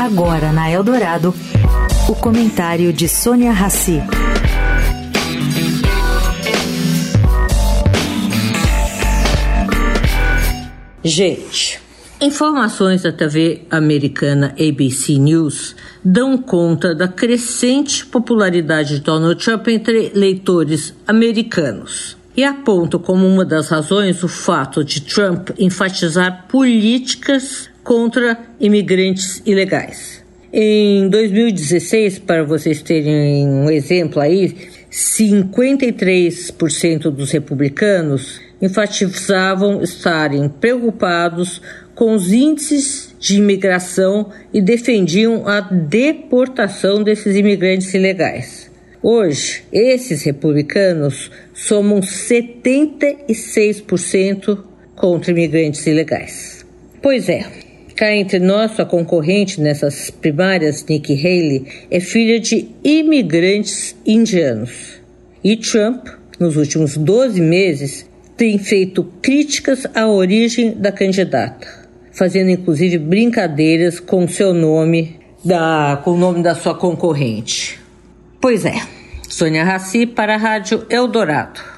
Agora na Eldorado, o comentário de Sônia Rassi. Gente, informações da TV americana ABC News dão conta da crescente popularidade de Donald Trump entre leitores americanos e apontam como uma das razões o fato de Trump enfatizar políticas contra imigrantes ilegais. Em 2016, para vocês terem um exemplo aí, 53% dos republicanos enfatizavam estarem preocupados com os índices de imigração e defendiam a deportação desses imigrantes ilegais. Hoje, esses republicanos somam 76% contra imigrantes ilegais. Pois é, cá entre nós, sua concorrente nessas primárias, Nikki Haley, é filha de imigrantes indianos. E Trump, nos últimos 12 meses, tem feito críticas à origem da candidata, fazendo inclusive brincadeiras com seu nome, da, com o nome da sua concorrente. Pois é, Sônia Raci para a Rádio Eldorado.